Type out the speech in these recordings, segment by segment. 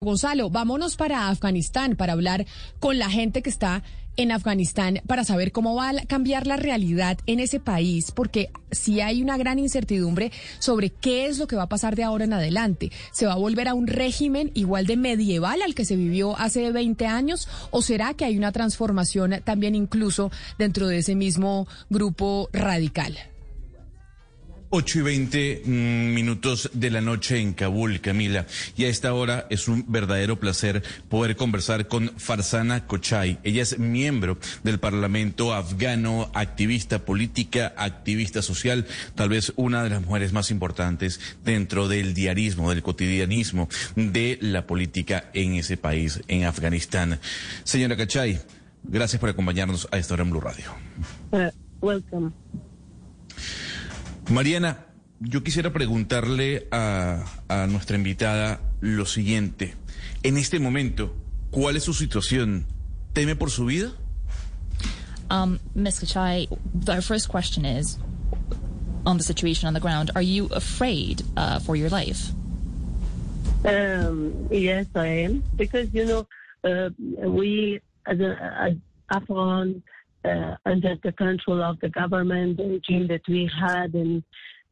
Gonzalo, vámonos para Afganistán para hablar con la gente que está en Afganistán para saber cómo va a cambiar la realidad en ese país, porque si hay una gran incertidumbre sobre qué es lo que va a pasar de ahora en adelante. ¿Se va a volver a un régimen igual de medieval al que se vivió hace 20 años o será que hay una transformación también incluso dentro de ese mismo grupo radical? 8 y 20 mm, minutos de la noche en Kabul, Camila. Y a esta hora es un verdadero placer poder conversar con Farzana Kochai. Ella es miembro del Parlamento afgano, activista política, activista social, tal vez una de las mujeres más importantes dentro del diarismo, del cotidianismo de la política en ese país, en Afganistán. Señora Kochai, gracias por acompañarnos a esta hora en Blue Radio. Uh, welcome. Mariana, yo quisiera preguntarle a, a, nuestra invitada lo siguiente. En este momento, ¿cuál es su situación? ¿Teme por su vida? Um, Ms. Kachai, our first question is on the situation on the ground. Are you afraid uh, for your life? Um, yes, I am. Because, you know, uh, we, as an Afghan, uh, under the control of the government, regime that we had and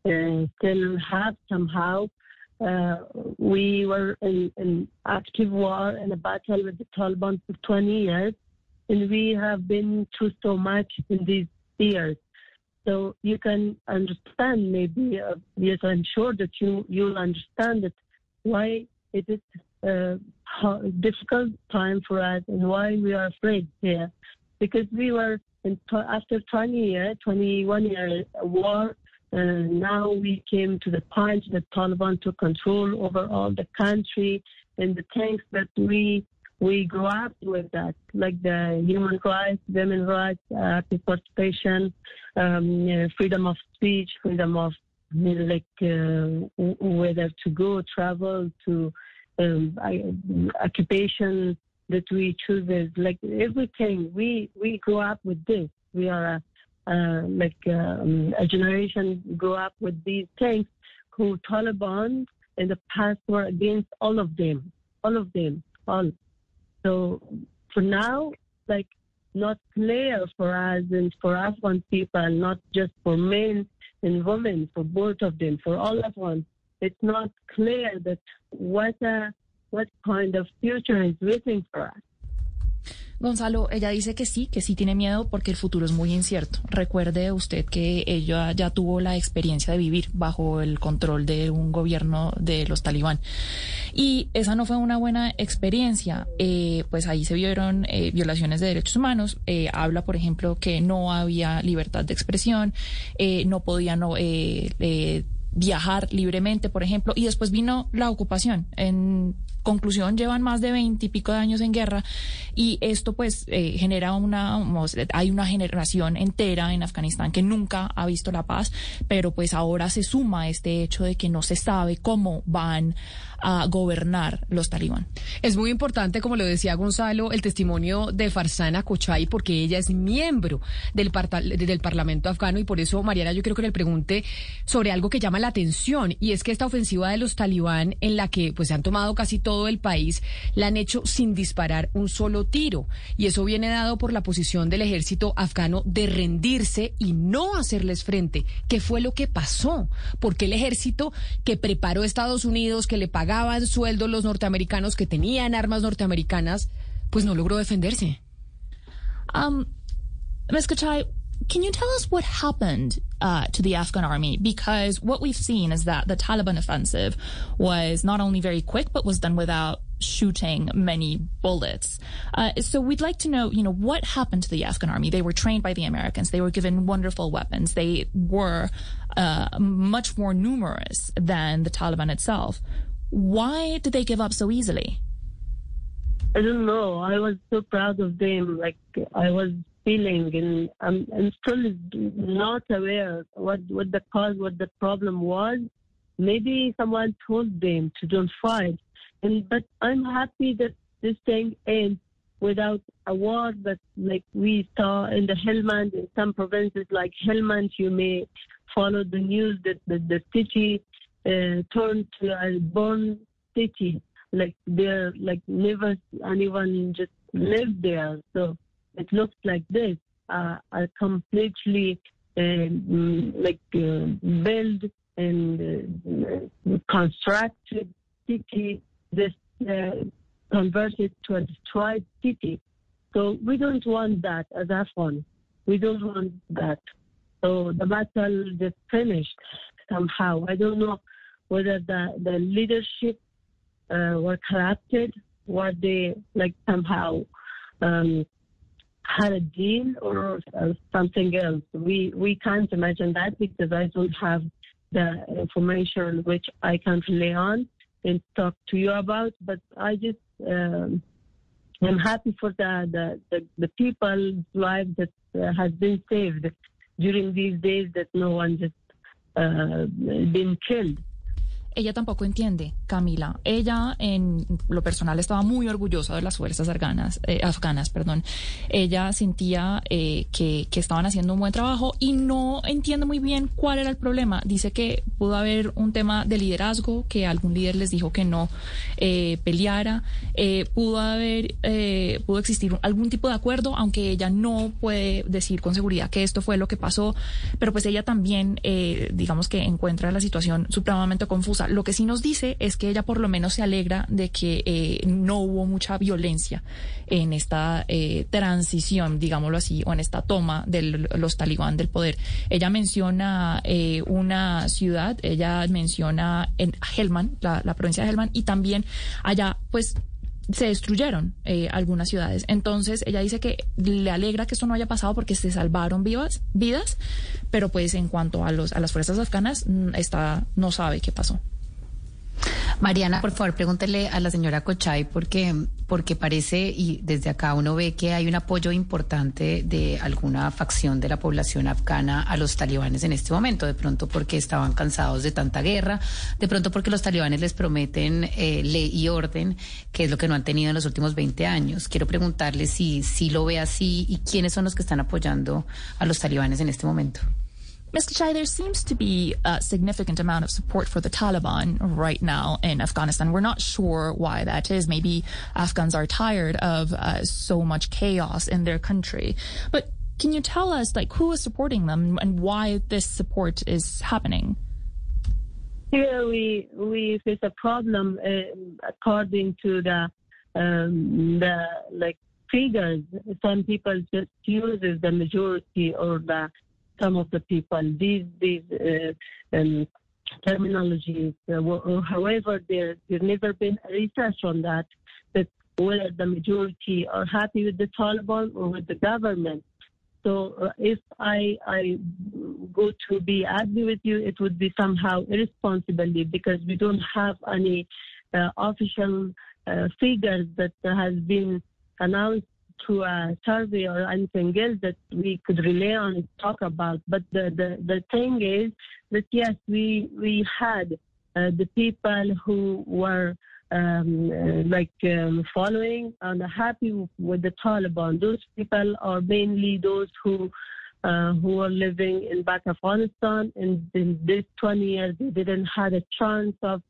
uh, still have somehow. Uh, we were in, in active war and a battle with the Taliban for 20 years, and we have been through so much in these years. So you can understand, maybe, uh, yes, I'm sure that you you'll understand that why it is a difficult time for us and why we are afraid here because we were in, after 20 years, 21 year war. Uh, now we came to the point that Taliban took control over all the country and the things that we we grew up with that, like the human rights, women rights, active participation, um, freedom of speech, freedom of you know, like uh, whether to go, travel, to um, occupation, that we choose is like everything. We we grew up with this. We are a, uh, like um, a generation grew up with these things. Who Taliban in the past were against all of them, all of them, all. So for now, like not clear for us and for Afghan people, not just for men and women, for both of them, for all of Afghans. It's not clear that what a what kind of future is waiting for us. Gonzalo, ella dice que sí, que sí tiene miedo porque el futuro es muy incierto. Recuerde usted que ella ya tuvo la experiencia de vivir bajo el control de un gobierno de los talibán. Y esa no fue una buena experiencia. Eh, pues ahí se vieron eh, violaciones de derechos humanos. Eh, habla, por ejemplo, que no había libertad de expresión, eh, no podían eh, viajar libremente, por ejemplo. Y después vino la ocupación. En conclusión, llevan más de veintipico de años en guerra y esto pues eh, genera una, hay una generación entera en Afganistán que nunca ha visto la paz, pero pues ahora se suma este hecho de que no se sabe cómo van a gobernar los talibán. Es muy importante, como lo decía Gonzalo, el testimonio de Farzana Kochai, porque ella es miembro del, del Parlamento afgano y por eso, Mariana, yo creo que le pregunte sobre algo que llama la atención y es que esta ofensiva de los talibán en la que pues se han tomado casi todo el país, la han hecho sin disparar un solo tiro y eso viene dado por la posición del ejército afgano de rendirse y no hacerles frente. ¿Qué fue lo que pasó? Porque el ejército que preparó Estados Unidos, que le pagaban sueldos los norteamericanos que tenían armas norteamericanas, pues no logró defenderse. Um, can you tell us what happened uh, to the Afghan army? Because what we've seen is that the Taliban offensive was not only very quick, but was done without shooting many bullets. Uh, so we'd like to know, you know, what happened to the Afghan army? They were trained by the Americans. They were given wonderful weapons. They were uh, much more numerous than the Taliban itself. Why did they give up so easily? I don't know. I was so proud of them. Like I was feeling, and I'm, I'm still not aware what what the cause, what the problem was. Maybe someone told them to don't fight, and but I'm happy that this thing ends without a war. But like we saw in the Helmand, in some provinces like Helmand, you may follow the news that the, the city uh, turned to a born city like there like never anyone just lived there. So it looks like this, uh, a completely um, like uh, built and uh, constructed city, this uh, converted to a destroyed city. So we don't want that as Afghan. We don't want that. So the battle is finished somehow. I don't know whether the, the leadership uh, were corrupted, or they like somehow um, had a deal or uh, something else. We we can't imagine that because I don't have the information which I can't rely on and talk to you about. But I just um, am happy for the the, the, the people's life that uh, has been saved during these days that no one just uh, been killed. Ella tampoco entiende, Camila. Ella, en lo personal, estaba muy orgullosa de las fuerzas afganas. Eh, afganas perdón. Ella sentía eh, que, que, estaban haciendo un buen trabajo y no entiende muy bien cuál era el problema. Dice que pudo haber un tema de liderazgo, que algún líder les dijo que no eh, peleara. Eh, pudo haber, pudo existir algún tipo de acuerdo, aunque ella no puede decir con seguridad que esto fue lo que pasó. Pero pues ella también, digamos que encuentra la situación supremamente confusa lo que sí nos dice es que ella por lo menos se alegra de que eh, no hubo mucha violencia en esta eh, transición, digámoslo así, o en esta toma de los talibán del poder. Ella menciona eh, una ciudad, ella menciona en Helman, la, provincia de Helman, y también allá, pues se destruyeron eh, algunas ciudades. Entonces ella dice que le alegra que esto no haya pasado porque se salvaron vivas, vidas, pero pues en cuanto a los a las fuerzas afganas mm, está no sabe qué pasó. Mariana, por favor, pregúntele a la señora Cochay porque, porque parece, y desde acá uno ve que hay un apoyo importante de alguna facción de la población afgana a los talibanes en este momento, de pronto porque estaban cansados de tanta guerra, de pronto porque los talibanes les prometen eh, ley y orden, que es lo que no han tenido en los últimos 20 años. Quiero preguntarle si, si lo ve así y quiénes son los que están apoyando a los talibanes en este momento. Mr. Chai, there seems to be a significant amount of support for the Taliban right now in Afghanistan. We're not sure why that is. Maybe Afghans are tired of uh, so much chaos in their country. But can you tell us, like, who is supporting them and why this support is happening? Here we we face a problem uh, according to the um, the like figures. Some people just use the majority or the some of the people. These these uh, um, terminologies, uh, however, there there's never been research on that. That whether the majority are happy with the Taliban or with the government. So uh, if I I go to be angry with you, it would be somehow irresponsibly because we don't have any uh, official uh, figures that has been announced to a survey or anything else that we could rely on and talk about. But the, the, the thing is that yes, we we had uh, the people who were um, uh, like um, following and happy with the Taliban. Those people are mainly those who uh, who are living in back Afghanistan. And in this 20 years, they didn't have a chance of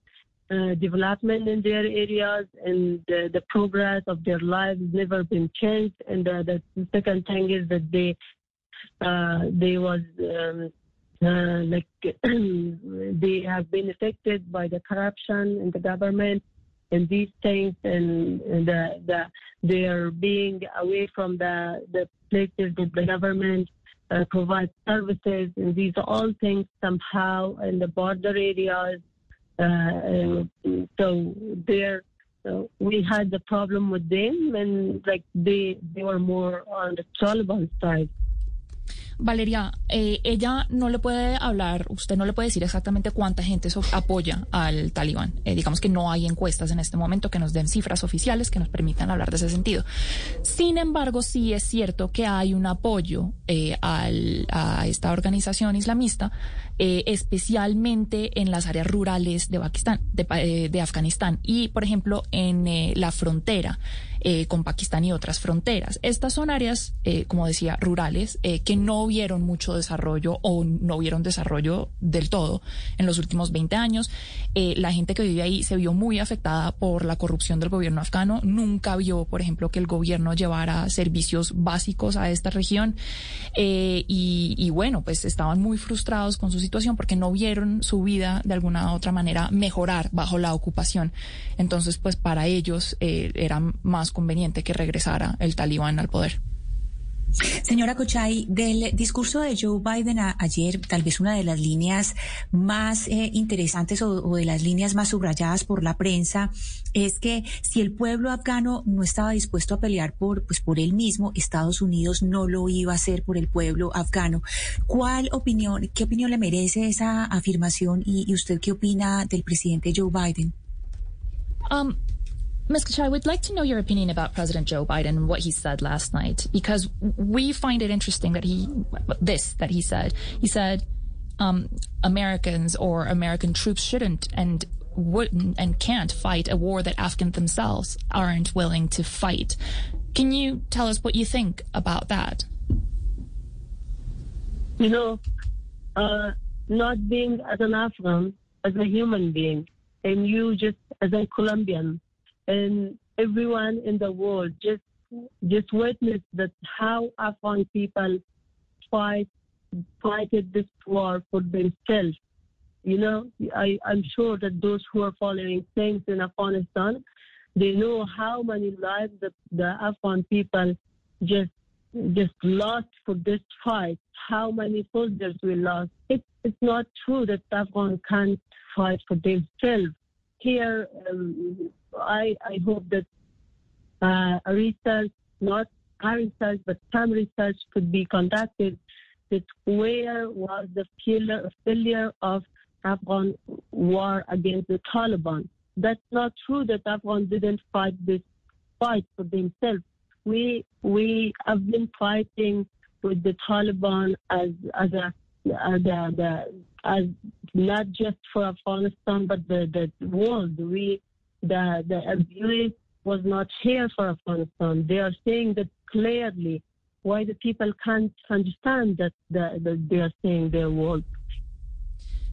uh, development in their areas and uh, the progress of their lives never been changed. And uh, the second thing is that they uh, they was um, like they have been affected by the corruption in the government and these things and, and the, the they are being away from the the places that the government uh, provides services and these are all things somehow in the border areas Uh, uh, so there, so we had the problem with them, and like they they were more on the Taliban side. Valeria, eh, ella no le puede hablar, usted no le puede decir exactamente cuánta gente apoya al talibán. Eh, digamos que no hay encuestas en este momento que nos den cifras oficiales que nos permitan hablar de ese sentido. Sin embargo, sí es cierto que hay un apoyo eh, a esta organización islamista, especialmente en las áreas rurales de, Pakistán, de, de Afganistán y, por ejemplo, en la frontera eh, con Pakistán y otras fronteras. Estas son áreas, eh, como decía, rurales, eh, que no vieron mucho desarrollo o no vieron desarrollo del todo en los últimos 20 años. la gente que vive ahí se vio muy afectada por la corrupción del gobierno afgano. Nunca vio, por ejemplo, que el gobierno llevara servicios básicos a esta región. Y, y bueno, pues estaban muy frustrados con su situación porque no vieron su vida de alguna otra manera mejorar bajo la ocupación. Entonces, pues para ellos eh, era más conveniente que regresara el talibán al poder. Señora Cochay, del discurso de Joe Biden ayer, tal vez una de las líneas más eh, interesantes o, o, de las líneas más subrayadas por la prensa es que si el pueblo afgano no estaba dispuesto a pelear por, pues, por él mismo, Estados Unidos no lo iba a hacer por el pueblo afgano. ¿Cuál opinión, qué opinión le merece esa afirmación y, y usted qué opina del presidente Joe Biden? Um, Ms. Kachai, we'd like to know your opinion about President Joe Biden and what he said last night, because we find it interesting that he, this, that he said. He said, um, Americans or American troops shouldn't and wouldn't and can't fight a war that Afghans themselves aren't willing to fight. Can you tell us what you think about that? You know, uh, not being as an Afghan, as a human being, and you just as a Colombian, and everyone in the world just just witness that how Afghan people fight fighted this war for themselves. You know, I, I'm sure that those who are following things in Afghanistan, they know how many lives the, the Afghan people just just lost for this fight. How many soldiers we lost. It, it's not true that Afghan can't fight for themselves. Here, um, I, I hope that uh, research, not our research, but some research could be conducted that where was the failure, failure of Afghan war against the Taliban. That's not true that Afghan didn't fight this fight for themselves. We we have been fighting with the Taliban as as a as, a, as not just for Afghanistan but the the world. We the the abuse was not here for Afghanistan. They are saying that clearly. Why the people can't understand that, that they are saying their world.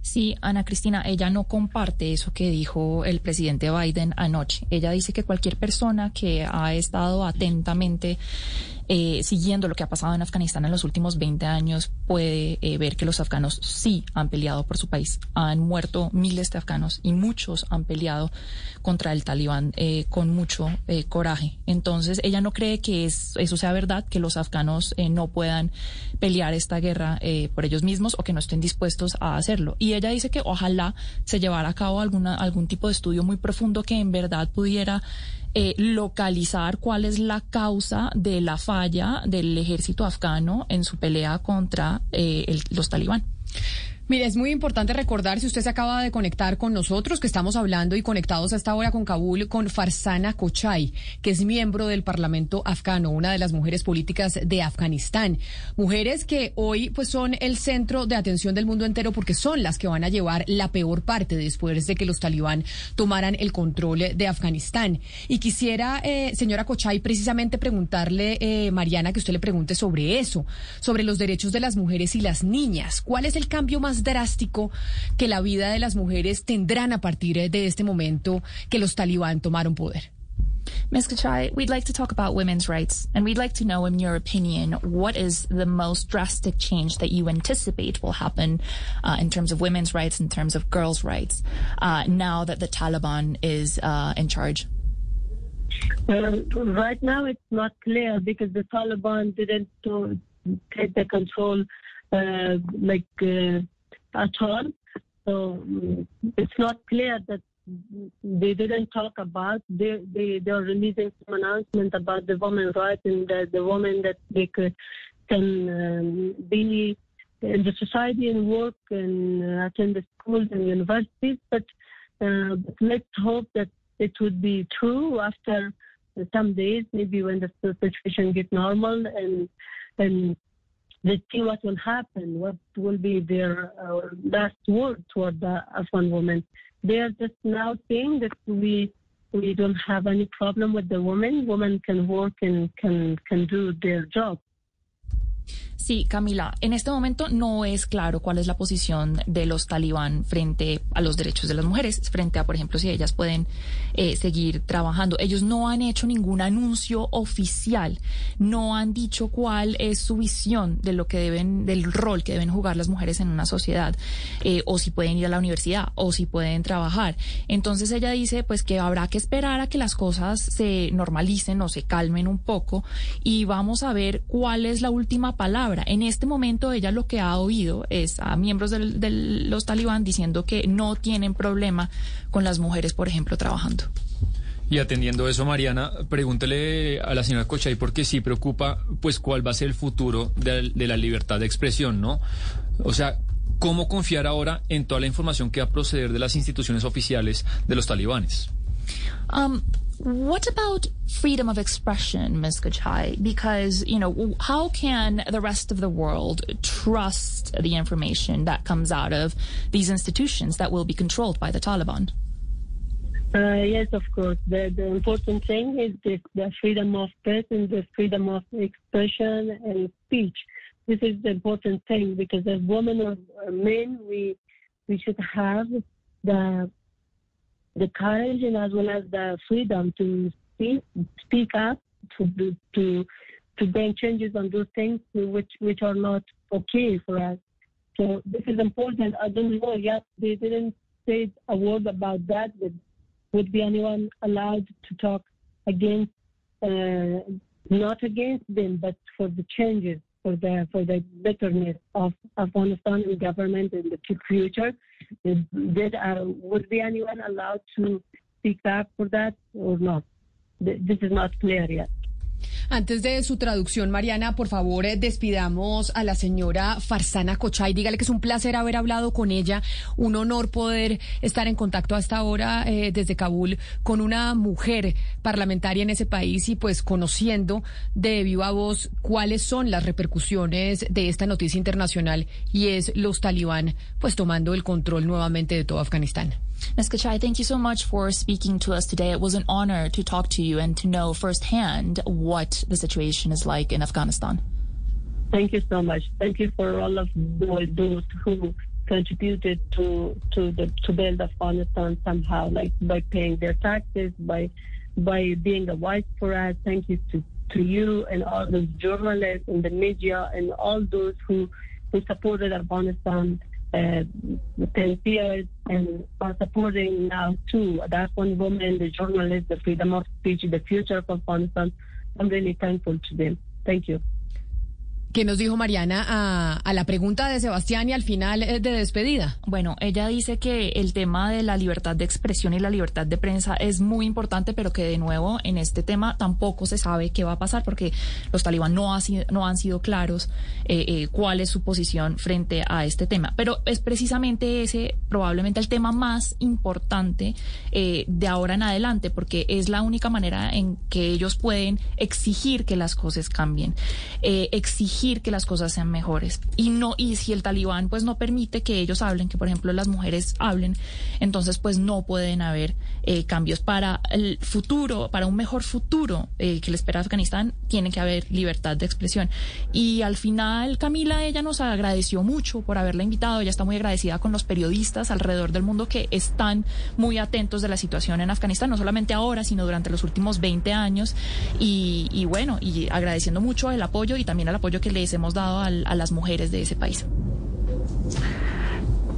Sí, Ana Cristina, ella no comparte eso que dijo el presidente Biden anoche. Ella dice que cualquier persona que ha estado atentamente eh, siguiendo lo que ha pasado en Afganistán en los últimos 20 años, puede eh, ver que los afganos sí han peleado por su país. Han muerto miles de afganos y muchos han peleado contra el talibán eh, con mucho eh, coraje. Entonces, ella no cree que es, eso sea verdad, que los afganos eh, no puedan pelear esta guerra por ellos mismos o que no estén dispuestos a hacerlo. Y ella dice que ojalá se llevara a cabo alguna, algún tipo de estudio muy profundo que en verdad pudiera eh, localizar cuál es la causa de la falla del ejército afgano en su pelea contra eh, el, los talibán. Mire, es muy importante recordar, si usted se acaba de conectar con nosotros, que estamos hablando y conectados a esta hora con Kabul, con Farsana Kochai, que es miembro del Parlamento afgano, una de las mujeres políticas de Afganistán. Mujeres que hoy pues son el centro de atención del mundo entero porque son las que van a llevar la peor parte después de que los talibán tomaran el control de Afganistán. Y quisiera, eh, señora Kochai, precisamente preguntarle, eh, Mariana, que usted le pregunte sobre eso, sobre los derechos de las mujeres y las niñas. ¿Cuál es el cambio más drástico que la vida de las mujeres tendrán a partir de este momento que los talibán tomaron poder? Ms. Kachai, we'd like to talk about women's rights, and we'd like to know, in your opinion, what is the most drastic change that you anticipate will happen uh, in terms of women's rights, in terms of girls' rights, uh, now that the Taliban is uh, in charge? Uh, right now, it's not clear because the Taliban didn't uh, take the control uh, like at all. So mm, it's not clear that they didn't talk about. They they they are releasing some announcement about the women's rights and the, the women that they could, can um, be in the society and work and uh, attend the schools and universities. But, uh, but let's hope that it would be true after some days, maybe when the situation gets normal and and let's see what will happen, what will be their uh, last word toward the Afghan women. They are just now saying that we we don't have any problem with the women. Women can work and can can do their job. Sí, Camila, en este momento no es claro cuál es la posición de los talibán frente a los derechos de las mujeres, frente a, por ejemplo, si ellas pueden eh, seguir trabajando. Ellos no han hecho ningún anuncio oficial, no han dicho cuál es su visión de lo que deben, del rol que deben jugar las mujeres en una sociedad, eh, o si pueden ir a la universidad, o si pueden trabajar. Entonces ella dice, pues que habrá que esperar a que las cosas se normalicen o se calmen un poco y vamos a ver cuál es la última palabra en este momento ella lo que ha oído es a miembros de los talibán diciendo que no tienen problema con las mujeres, por ejemplo, trabajando. Y atendiendo eso, Mariana, pregúntele a la señora Cochay porque sí preocupa, pues, cuál va a ser el futuro de, la libertad de expresión, ¿no? O sea, ¿cómo confiar ahora en toda la información que va a proceder de las instituciones oficiales de los talibanes? Um, What about freedom of expression, Ms. Gachai? Because, you know, how can the rest of the world trust the information that comes out of these institutions that will be controlled by the Taliban? Uh, yes, of course. The, the important thing is the, the freedom of press and the freedom of expression and speech. This is the important thing because as women or, men, we we should have the the courage and as well as the freedom to speak, speak up, to to to bring changes on those things which which are not okay for us. So this is important. I don't know Yeah, They didn't say a word about that. But would be anyone allowed to talk against, uh, not against them, but for the changes, for the for the betterness of Afghanistan and government in the future? Did, uh, would be anyone allowed to speak up for that or not? This is not clear yet. Antes de su traducción, Mariana, por favor, eh, despidamos a la señora Farsana Cochay. Dígale que es un placer haber hablado con ella, un honor poder estar en contacto hasta ahora eh, desde Kabul con una mujer parlamentaria en ese país y pues conociendo de viva voz cuáles son las repercusiones de esta noticia internacional y es los talibán pues tomando el control nuevamente de todo Afganistán. Ms. Kachai, thank you so much for speaking to us today. It was an honor to talk to you and to know firsthand what the situation is like in Afghanistan. Thank you so much. Thank you for all of those who contributed to to the to build Afghanistan somehow, like by paying their taxes, by by being a voice for us. Thank you to, to you and all the journalists and the media and all those who who supported Afghanistan uh, 10 years and are supporting now too. That one woman, the journalist, the freedom of speech, the future of Afghanistan. I'm really thankful to them. Thank you. ¿Qué nos dijo Mariana a, la pregunta de Sebastián y al final eh, de despedida? Bueno, ella dice que el tema de la libertad de expresión y la libertad de prensa es muy importante, pero que de nuevo en este tema tampoco se sabe qué va a pasar porque los talibán no, ha no han sido claros eh, eh, cuál es su posición frente a este tema. Pero es precisamente ese probablemente el tema más importante de ahora en adelante, porque es la única manera en que ellos pueden exigir que las cosas cambien, eh, exigir que las cosas sean mejores. Y no, y si el talibán pues no permite que ellos hablen, que por ejemplo las mujeres hablen, entonces pues no pueden haber eh, cambios para el futuro, para un mejor futuro eh, que le espera Afganistán, tiene que haber libertad de expresión. Y al final Camila, ella nos agradeció mucho por haberla invitado, ella está muy agradecida con los periodistas alrededor del mundo que están muy atentos de la situación en Afganistán, no solamente ahora, sino durante los últimos 20 años. Y, y bueno, y agradeciendo mucho el apoyo y también el apoyo que les hemos dado a, las mujeres de ese país.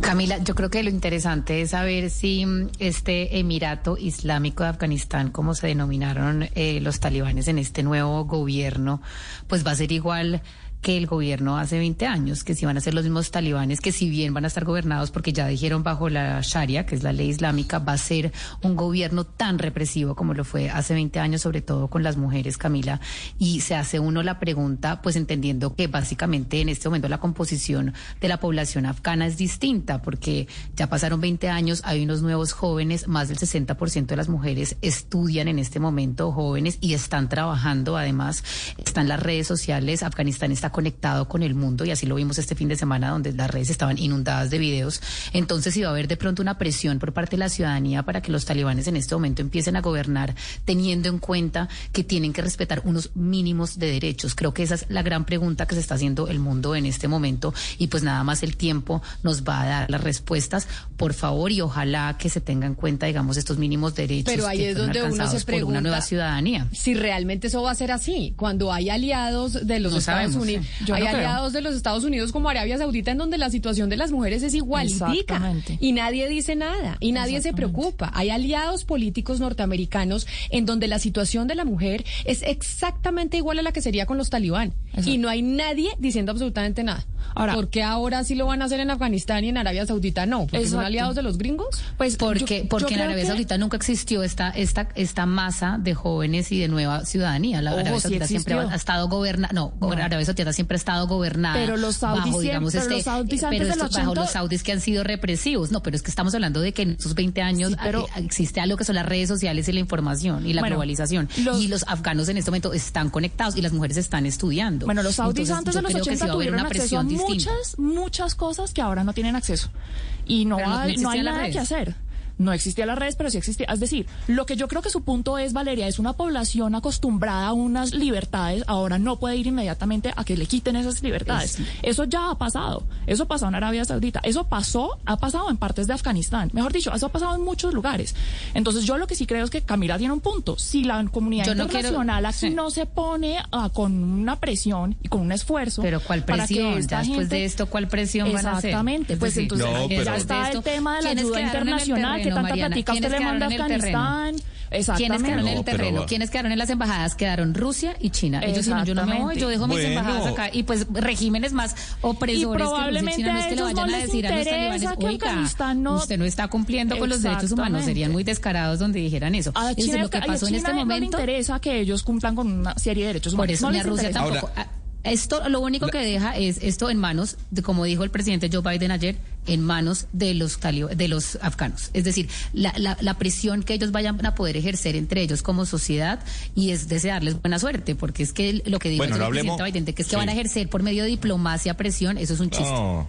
Camila, yo creo que lo interesante es saber si mm, este Emirato Islámico de Afganistán, como se denominaron eh, los talibanes en este nuevo gobierno, pues va a ser igual que el gobierno hace 20 años, que si van a ser los mismos talibanes, que si bien van a estar gobernados porque ya dijeron bajo la Sharia, que es la ley islámica, va a ser un gobierno tan represivo como lo fue hace 20 años, sobre todo con las mujeres, Camila. Y se hace uno la pregunta, pues entendiendo que básicamente en este momento la composición de la población afgana es distinta, porque ya pasaron 20 años, hay unos nuevos jóvenes, más del 60% de las mujeres estudian en este momento jóvenes y están trabajando, además están las redes sociales, Afganistán está conectado con el mundo y así lo vimos este fin de semana donde las redes estaban inundadas de videos. Entonces iba a haber de pronto una presión por parte de la ciudadanía para que los talibanes en este momento empiecen a gobernar teniendo en cuenta que tienen que respetar unos mínimos de derechos. Creo que esa es la gran pregunta que se está haciendo el mundo en este momento y pues nada más el tiempo nos va a dar las respuestas, por favor, y ojalá que se tenga en cuenta, digamos, estos mínimos derechos. Pero ahí que es donde uno se pregunta una nueva ciudadanía. si realmente eso va a ser así. Cuando hay aliados de los No Estados sabemos. Unidos, Yo hay no creo. aliados de los Estados Unidos como Arabia Saudita en donde la situación de las mujeres es igualitica y nadie dice nada y nadie se preocupa. Hay aliados políticos norteamericanos en donde la situación de la mujer es exactamente igual a la que sería con los talibán y no hay nadie diciendo absolutamente nada. Ahora- ¿por qué ahora sí lo van a hacer en Afganistán y en Arabia Saudita no? ¿Porque son aliados de los gringos? Pues Porque, yo- porque yo en Arabia que- Saudita nunca existió esta, esta, esta masa de jóvenes y de nueva ciudadanía. La Ojo, Arabia sí Saudita siempre ha estado gobernada, no, Arabia Saudita siempre ha estado gobernada. Pero los saudis bajo, siempre- digamos, pero este, los saudis eh, antes pero esto- bajo 80 los saudis que han sido represivos. No, pero es que estamos hablando de que en estos 20 años Sí, pero- eh, existe algo que son las redes sociales y la información y la Bueno, globalización. los- y los afganos en este momento están conectados y las mujeres están estudiando. Bueno, los saudis Entonces, antes de los creo que 80 sí va a haber tuvieron una acceso a distinta. muchas, muchas cosas que ahora no tienen acceso. Y no no- hay, no hay nada que hacer. No existían las redes, pero sí existía. Es decir, lo que yo creo que su punto es, Valeria, es una población acostumbrada a unas libertades, ahora no puede ir inmediatamente a que le quiten esas libertades. Eso ya ha pasado. Eso pasó en Arabia Saudita. Eso pasó, ha pasado en partes de Afganistán. Mejor dicho, eso ha pasado en muchos lugares. Entonces, yo lo que sí creo es que Camila tiene un punto. Si la comunidad Yo no quiero- internacional aquí sí. no se pone ah, con una presión y con un esfuerzo. Pero ¿cuál para que presión? esta Ya después gente- de esto, ¿cuál presión van a hacer? Exactamente, Es pues decir, entonces No, ya está el tema de la ¿quiénes ayuda internacional que tanta Mariana? platica usted ¿Quiénes le quedaron manda a en el terreno? Afganistán. ¿Quiénes quedaron en el No, pero terreno? ¿Quiénes quedaron en las embajadas? Quedaron Rusia y China. Ellos dijeron, yo no me voy, yo dejo mis Bueno. embajadas acá. Y pues regímenes más opresores Y que Rusia y probablemente China no es que le vayan no a decir a los talibanes, que oiga, Afganistán no- usted no está cumpliendo con los derechos humanos. Serían muy descarados donde dijeran eso. A Entonces, China, lo que y a pasó en China este no le momento... interesa que ellos cumplan con una serie de derechos Por humanos. eso No ni a Rusia interesa. tampoco. Ahora- Ah, Esto lo único que deja es esto en manos, de, como dijo el presidente Joe Biden ayer, en manos de los talib- de los afganos. Es decir, la, la, la presión que ellos vayan a poder ejercer entre ellos como sociedad y es desearles buena suerte, porque es que lo que dijo Bueno, el hablemos- presidente Biden, de que es que sí. van a ejercer por medio de diplomacia presión, eso es un chiste. No.